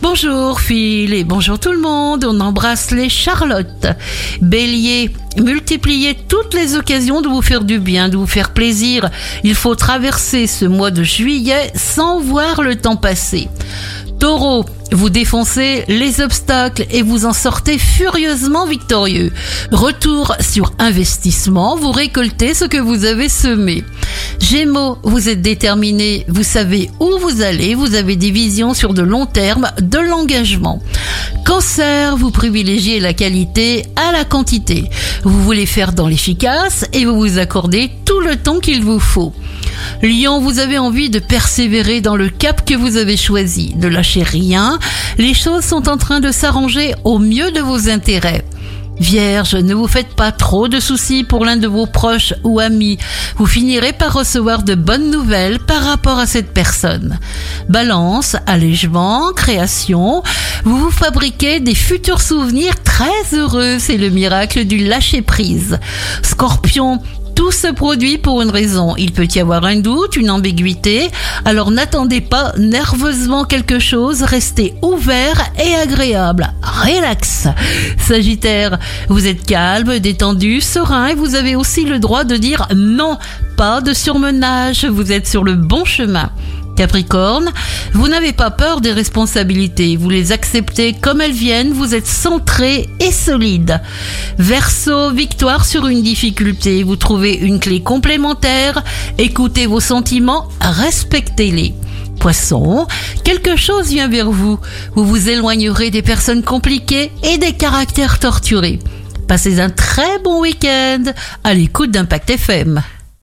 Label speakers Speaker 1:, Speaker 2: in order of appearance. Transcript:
Speaker 1: Bonjour Phil et bonjour tout le monde, on embrasse les Charlottes. Bélier, multipliez toutes les occasions de vous faire du bien, de vous faire plaisir. Il faut traverser ce mois de juillet sans voir le temps passer. Taureau, vous défoncez les obstacles et vous en sortez furieusement victorieux. Retour sur investissement, vous récoltez ce que vous avez semé. Gémeaux, vous êtes déterminé, vous savez où vous allez, vous avez des visions sur de long terme, de l'engagement. Cancer, vous privilégiez la qualité à la quantité. Vous voulez faire dans l'efficace et vous vous accordez tout le temps qu'il vous faut. Lion, vous avez envie de persévérer dans le cap que vous avez choisi. Ne lâchez rien, les choses sont en train de s'arranger au mieux de vos intérêts. Vierge, ne vous faites pas trop de soucis pour l'un de vos proches ou amis. Vous finirez par recevoir de bonnes nouvelles par rapport à cette personne. Balance, allègement, création. Vous vous fabriquez des futurs souvenirs très heureux. C'est le miracle du lâcher prise. Scorpion, tout se produit pour une raison. Il peut y avoir un doute, une ambiguïté. Alors n'attendez pas nerveusement quelque chose. Restez ouvert et agréable. Relax. Sagittaire, vous êtes calme, détendu, serein et vous avez aussi le droit de dire non. Pas de surmenage. Vous êtes sur le bon chemin. Capricorne, vous n'avez pas peur des responsabilités, vous les acceptez comme elles viennent, vous êtes centré et solide. Verseau, victoire sur une difficulté, vous trouvez une clé complémentaire, écoutez vos sentiments, respectez-les. Poisson, quelque chose vient vers vous, vous vous éloignerez des personnes compliquées et des caractères torturés. Passez un très bon week-end à l'écoute d'Impact FM.